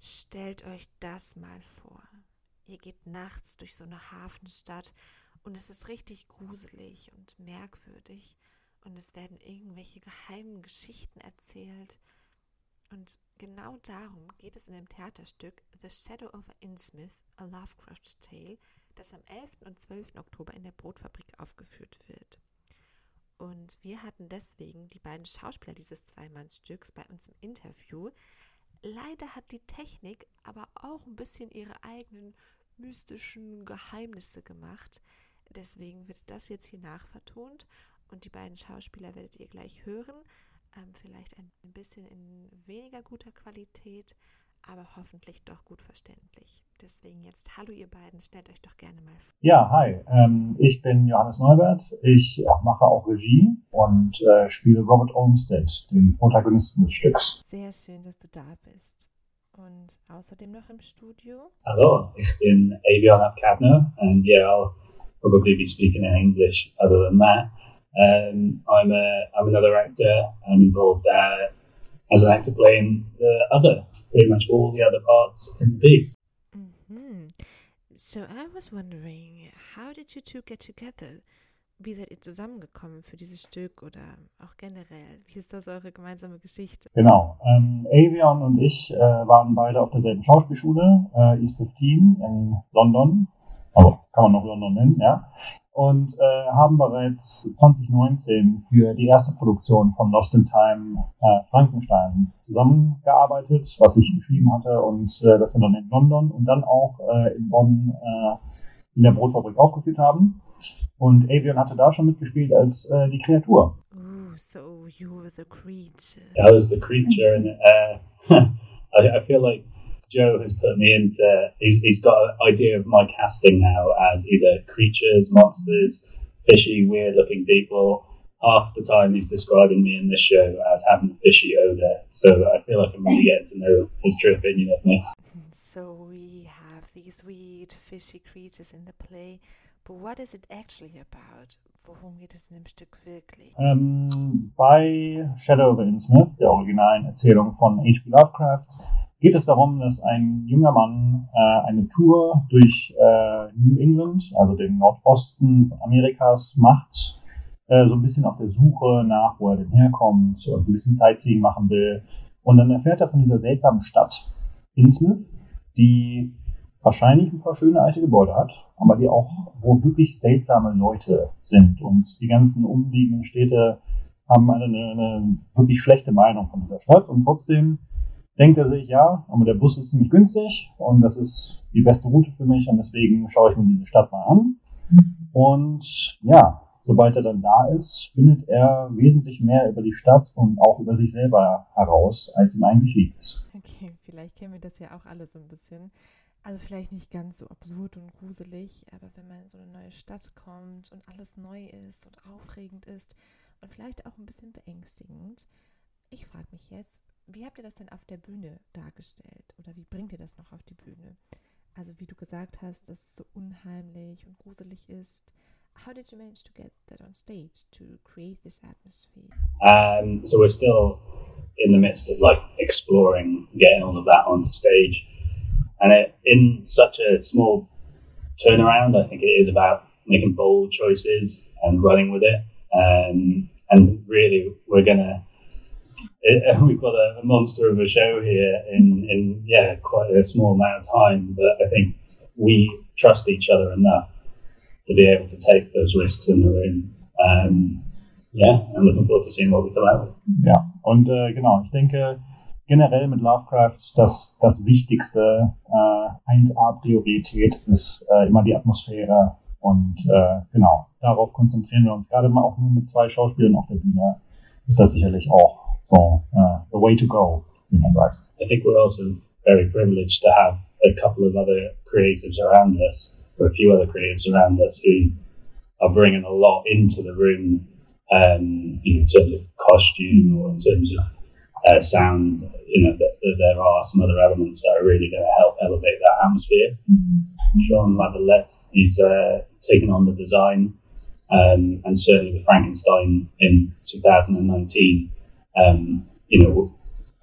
Stellt euch das mal vor. Ihr geht nachts durch so eine Hafenstadt und es ist richtig gruselig und merkwürdig und es werden irgendwelche geheimen Geschichten erzählt. Und genau darum geht es in dem Theaterstück The Shadow over Innsmouth, A Lovecraft Tale, das am 11. und 12. Oktober in der Brotfabrik aufgeführt wird. Und wir hatten deswegen die beiden Schauspieler dieses Zweimannstücks bei uns im Interview. Leider hat die Technik aber auch ein bisschen ihre eigenen mystischen Geheimnisse gemacht. Deswegen wird das jetzt hier nachvertont und die beiden Schauspieler werdet ihr gleich hören. Ähm, vielleicht ein bisschen in weniger guter Qualität, aber hoffentlich doch gut verständlich. Deswegen jetzt hallo ihr beiden, stellt euch doch gerne mal vor. Ja, hi, ähm, ich bin Johannes Neubert. Ich mache auch Regie und äh, spiele Robert Olmsted, den Protagonisten des Stücks. Sehr schön, dass du da bist. Und außerdem noch im Studio. Hallo, ich bin Avion Abkadner and yeah, I'll probably be speaking in English other than that. Um, I'm a I'm another actor. I'm involved uh, as an actor playing the other, pretty much all the other parts in the piece. So I was wondering, how did you two get together? Wie seid ihr zusammengekommen für dieses Stück oder auch generell? Wie ist das eure gemeinsame Geschichte? Genau. Ähm, Avion und ich äh, waren beide auf derselben Schauspielschule, äh, East 15 in London. Also kann man noch London nennen, ja und äh, haben bereits 2019 für die erste Produktion von Lost in Time äh, Frankenstein zusammengearbeitet, was ich geschrieben hatte und äh, das wir dann in London und dann auch äh, in Bonn äh, in der Brotfabrik aufgeführt haben. Und Avion hatte da schon mitgespielt als äh, die Kreatur. Ooh, so you were the creature. I was the creature, and uh, I, I feel like Joe has put me into. He's, he's got an idea of my casting now as either creatures, monsters, fishy, weird-looking people. Half the time he's describing me in this show as having a fishy odor. So I feel like I'm really getting to know his true opinion of me. So we have these weird, fishy creatures in the play. But what is it actually about? Worum geht es in dem Stück wirklich? Ähm, bei Shadow of Innsmouth, der originalen Erzählung von H.P. Lovecraft, geht es darum, dass ein junger Mann äh, eine Tour durch äh, New England, also den Nordosten Amerikas, macht, äh, so ein bisschen auf der Suche nach, wo er denn herkommt und ein bisschen Sightseeing machen will. Und dann erfährt er von dieser seltsamen Stadt Innsmouth, die wahrscheinlich ein paar schöne alte Gebäude hat, aber die auch, wo wirklich seltsame Leute sind. Und die ganzen umliegenden Städte haben eine, eine wirklich schlechte Meinung von dieser Stadt und trotzdem denkt er sich, ja, aber der Bus ist ziemlich günstig und das ist die beste Route für mich und deswegen schaue ich mir diese Stadt mal an. Und ja, sobald er dann da ist, findet er wesentlich mehr über die Stadt und auch über sich selber heraus, als ihm eigentlich lieb ist. Okay, vielleicht kennen wir das ja auch alle so ein bisschen. Also vielleicht nicht ganz so absurd und gruselig, aber wenn man in so eine neue Stadt kommt und alles neu ist und aufregend ist und vielleicht auch ein bisschen beängstigend. Ich frage mich jetzt, wie habt ihr das denn auf der Bühne dargestellt? Oder wie bringt ihr das noch auf die Bühne? Also wie du gesagt hast, dass es so unheimlich und gruselig ist. How did you manage to get that on stage to create this atmosphere? Um, so we're still in the midst of like exploring getting all of that onto stage, and it, in such a small turnaround, I think it is about making bold choices and running with it. Um, and really, we're gonna it, we've got a, a, monster of a show here in, in yeah quite a small amount of time. But I think we trust each other enough to be able to take those risks in the room. Um, yeah, I'm looking forward to seeing what we come out with. Ja, und äh, genau, ich denke generell mit Lovecraft das, das wichtigste äh, 1A-Priorität ist äh, immer die Atmosphäre und äh, genau, darauf konzentrieren wir uns. Gerade mal auch nur mit zwei Schauspielern auf der Bühne ist das sicherlich auch so uh, the way to go in that. I think we're also very privileged to have a couple of other creatives around us, or a few other creatives around us who are bringing a lot into the room um, in terms of costume or in terms of uh, sound. You know, that, that there are some other elements that are really going to help elevate that atmosphere. Mm-hmm. Sean Lavalette, is uh, taken on the design, um, and certainly with Frankenstein in 2019 um, you know,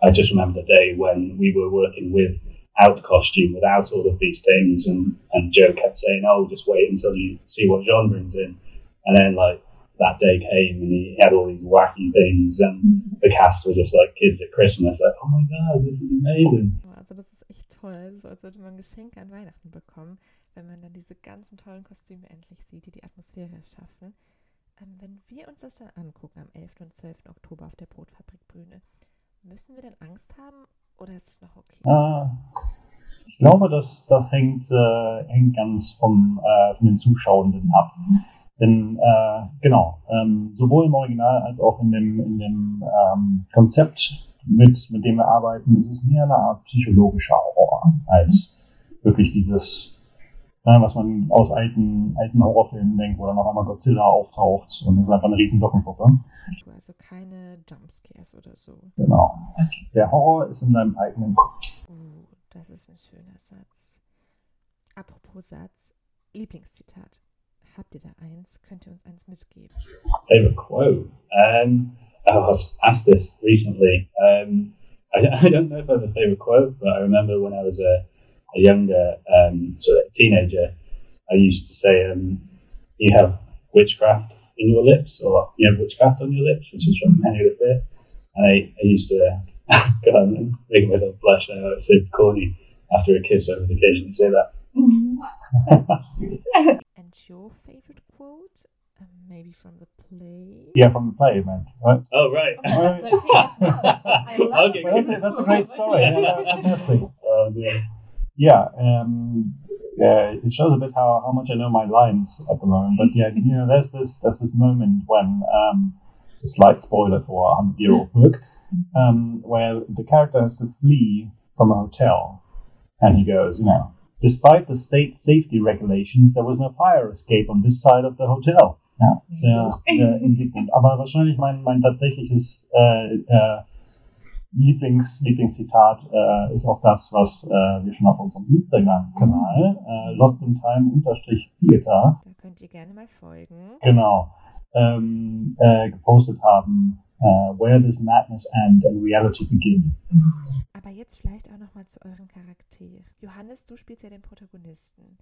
I just remember the day when we were working with out costume without all of these things. And, and Joe kept saying, oh, just wait until you see what John brings in. And then, like, that day came and he had all these wacky things and the cast were just like kids at Christmas, like, oh my god, this is amazing. Also das ist echt toll, so als würde man Geschenke an Weihnachten bekommen, wenn man dann diese ganzen tollen Kostüme endlich sieht, die die Atmosphäre erschaffen. Ähm, wenn wir uns das dann angucken am 11. und 12. Oktober auf der Brotfabrikbühne, müssen wir dann Angst haben oder ist es noch okay? Äh, ich glaube, das, das hängt, äh, hängt ganz vom, äh, von den Zuschauenden ab. Denn äh, genau, ähm, sowohl im Original als auch in dem, in dem ähm, Konzept, mit, mit dem wir arbeiten, ist es mehr eine Art psychologischer Horror als wirklich dieses, äh, was man aus alten, alten Horrorfilmen denkt, wo dann noch einmal Godzilla auftaucht und es ist einfach eine riesen Sockenpuppe. Also keine Jumpscares oder so. Genau. Der Horror ist in deinem eigenen Kopf. Uh, das ist ein schöner Satz. Apropos Satz, Lieblingszitat. Habt ihr da eins? Könnt ihr uns eins mitgeben? Favorite quote? Um, oh, I've asked this recently. Um, I, I, don't know if I have a favorite quote, but I remember when I was a, a younger um, sort of teenager, I used to say, um, "You have witchcraft in your lips," or "You have witchcraft on your lips," which is from Henry V. And I, I used to go and make myself blush. I know it's so corny after a kiss. I would occasionally say that. And your favorite quote? Um, maybe from the play? Yeah, from the play, man. Right? Oh right. I love okay, Well, that's, a, that's a great story. Yeah, that's fantastic. Oh, yeah. Yeah, um, yeah, it shows a bit how, how much I know my lines at the moment. But yeah, you know, there's this there's this moment when um, a slight spoiler for a hundred year old book, um, where the character has to flee from a hotel, and he goes, you know, despite the state safety regulations, there was no fire escape on this side of the hotel. Ja, sehr, sehr indignant. Aber wahrscheinlich mein, mein tatsächliches äh, äh, Lieblings, Lieblingszitat äh, ist auch das, was äh, wir schon auf unserem Instagram-Kanal äh, Lost in Time unterstrich Theater Da könnt ihr gerne mal folgen. genau ähm, äh, gepostet haben. Äh, Where does madness end and reality begin? Aber jetzt vielleicht auch nochmal zu euren Charakteren. Johannes, du spielst ja den Protagonisten.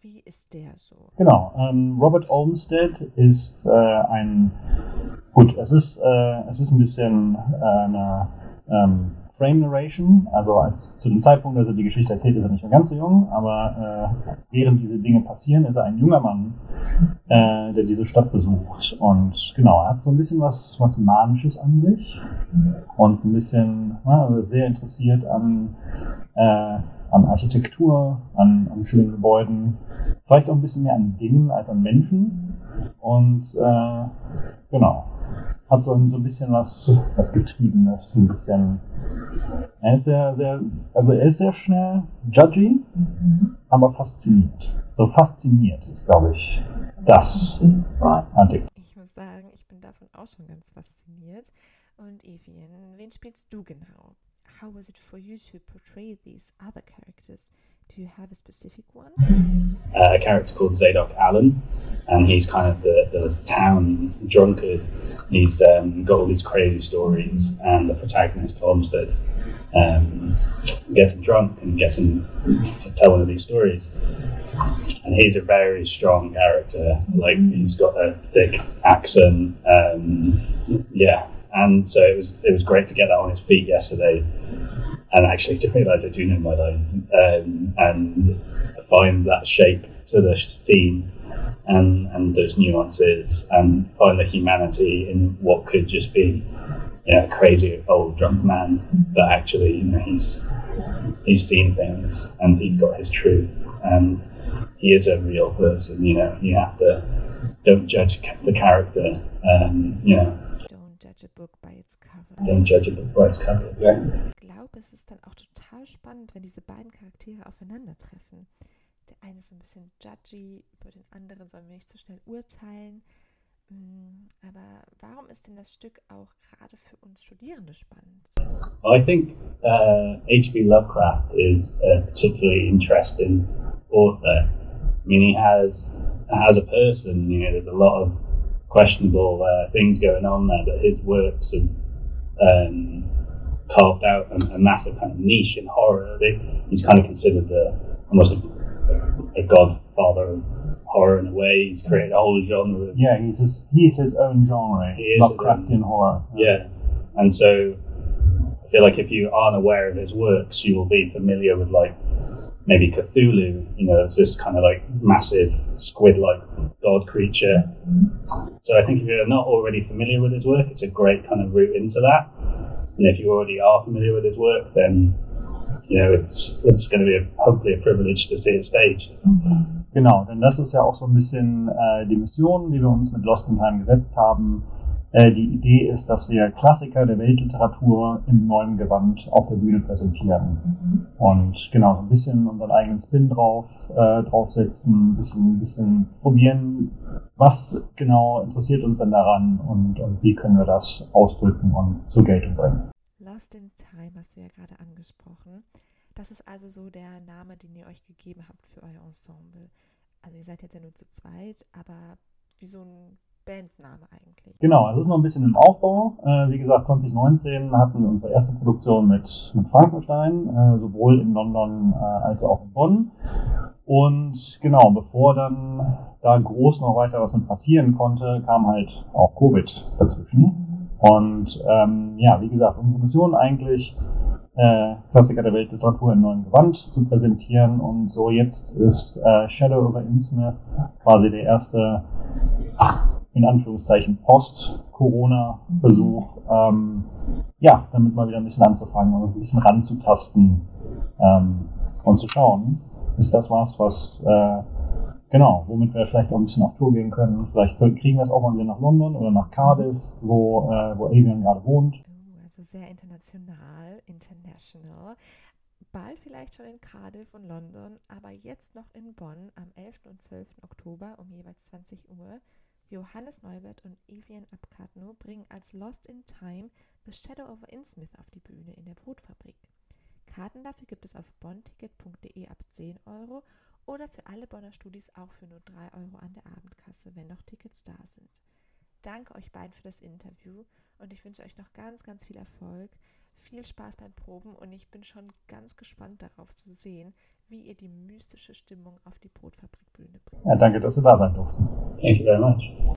Wie ist der so? Genau. Ähm, Robert Olmsted ist äh, ein gut. Es ist äh, es ist ein bisschen äh, eine ähm, Frame Narration. Also als zu dem Zeitpunkt, als er die Geschichte erzählt, ist er nicht mehr ganz so jung, aber äh, während diese Dinge passieren, ist er ein junger Mann, äh, der diese Stadt besucht. Und genau, er hat so ein bisschen was was manisches an sich und ein bisschen ja, also sehr interessiert an äh, an Architektur, an, an schönen Gebäuden, vielleicht auch ein bisschen mehr an Dingen als an Menschen. Und äh, genau, hat so, ein- so ein bisschen was, was so ein bisschen. Er ist sehr, sehr, also er ist sehr schnell judgy, aber fasziniert. So fasziniert ist, glaube ich, das. Ich muss sagen, ich bin davon auch schon ganz fasziniert. Und Evian, wen spielst du genau? How was it for you to portray these other characters? Do you have a specific one? uh, a character called Zadok Allen, and he's kind of the, the town drunkard. He's um, got all these crazy stories, and the protagonist, Olmsted, um, gets him drunk and gets him to tell one of these stories. And he's a very strong character. Like he's got a thick accent. Um, yeah, and so it was it was great to get that on his feet yesterday, and actually to realise I do know my lines um, and find that shape to the scene and and those nuances and find the humanity in what could just be you know, a crazy old drunk man, but actually you know he's he's seen things and he's got his truth and he is a real person. You know, you have to don't judge the character. Um, you know, Don't judge a book by its cover. don't judge a book by its cover. Exactly. Glaube, es ist dann auch total spannend, wenn diese beiden Charaktere aufeinandertreffen. Der eine ist so ein bisschen judgy, über den anderen sollen wir nicht so schnell urteilen. Mm, Aber warum ist denn das Stück auch gerade für uns Studierende spannend? I think uh, H.P. Lovecraft is a particularly interesting author. I mean, he has as a person, you know, there's a lot of questionable uh, things going on there, but his works have um, carved out a, a massive kind of niche in horror. They, he's kind of considered the, almost a, a godfather of horror in a way. He's created a whole genre. Of, Yeah, he's his, he's his own genre, He is Lovecraftian horror. Yeah, and so I feel like if you aren't aware of his works, you will be familiar with like maybe Cthulhu. You know, it's this kind of like massive squid-like god creature. So I think if you're not already familiar with his work, it's a great kind of route into that. And if you already are familiar with his work, then you know it's it's going to be a, hopefully a privilege to see it staged. Mhm. Genau, denn das ist ja auch so ein bisschen äh, die Mission, die wir uns mit Lost in Time gesetzt haben. Äh, die Idee ist, dass wir Klassiker der Weltliteratur im neuen Gewand auf der Bühne präsentieren. Und genau, so ein bisschen unseren eigenen Spin drauf, äh, draufsetzen, ein bisschen, ein bisschen probieren, was genau interessiert uns denn daran und, und wie können wir das ausdrücken und zur Geltung bringen. Lost in Time hast du ja gerade angesprochen. Das ist also so der Name, den ihr euch gegeben habt für euer Ensemble. Also ihr seid jetzt ja nur zu zweit, aber wie so ein Bandname eigentlich. Genau, es ist noch ein bisschen im Aufbau. Äh, wie gesagt, 2019 hatten wir unsere erste Produktion mit, mit Frankenstein, äh, sowohl in London äh, als auch in Bonn. Und genau, bevor dann da groß noch weiter was mit passieren konnte, kam halt auch Covid dazwischen. Und ähm, ja, wie gesagt, unsere Mission eigentlich, äh, Klassiker der Weltliteratur in neuem Gewand zu präsentieren. Und so jetzt ist äh, Shadow over Innsmouth quasi der erste in Anführungszeichen Post-Corona-Versuch, ähm, ja, damit mal wieder ein bisschen anzufangen und ein bisschen ranzutasten ähm, und zu schauen, ist das was, was, äh, genau, womit wir vielleicht auch ein bisschen auf Tour gehen können. Vielleicht kriegen wir es auch mal wieder nach London oder nach Cardiff, wo, äh, wo Adrian gerade wohnt. Oh, also sehr international, international. Bald vielleicht schon in Cardiff und London, aber jetzt noch in Bonn am 11. und 12. Oktober um jeweils 20 Uhr. Johannes Neubert und Evian Abkatno bringen als Lost in Time The Shadow over Innsmouth auf die Bühne in der Brotfabrik. Karten dafür gibt es auf bonnticket.de ab 10 Euro oder für alle Bonner Studis auch für nur 3 Euro an der Abendkasse, wenn noch Tickets da sind. Danke euch beiden für das Interview und ich wünsche euch noch ganz, ganz viel Erfolg, viel Spaß beim Proben und ich bin schon ganz gespannt darauf zu sehen, wie ihr die mystische Stimmung auf die Brotfabrikbühne bringt. Ja, danke, dass wir da sein durften. Thank you very much.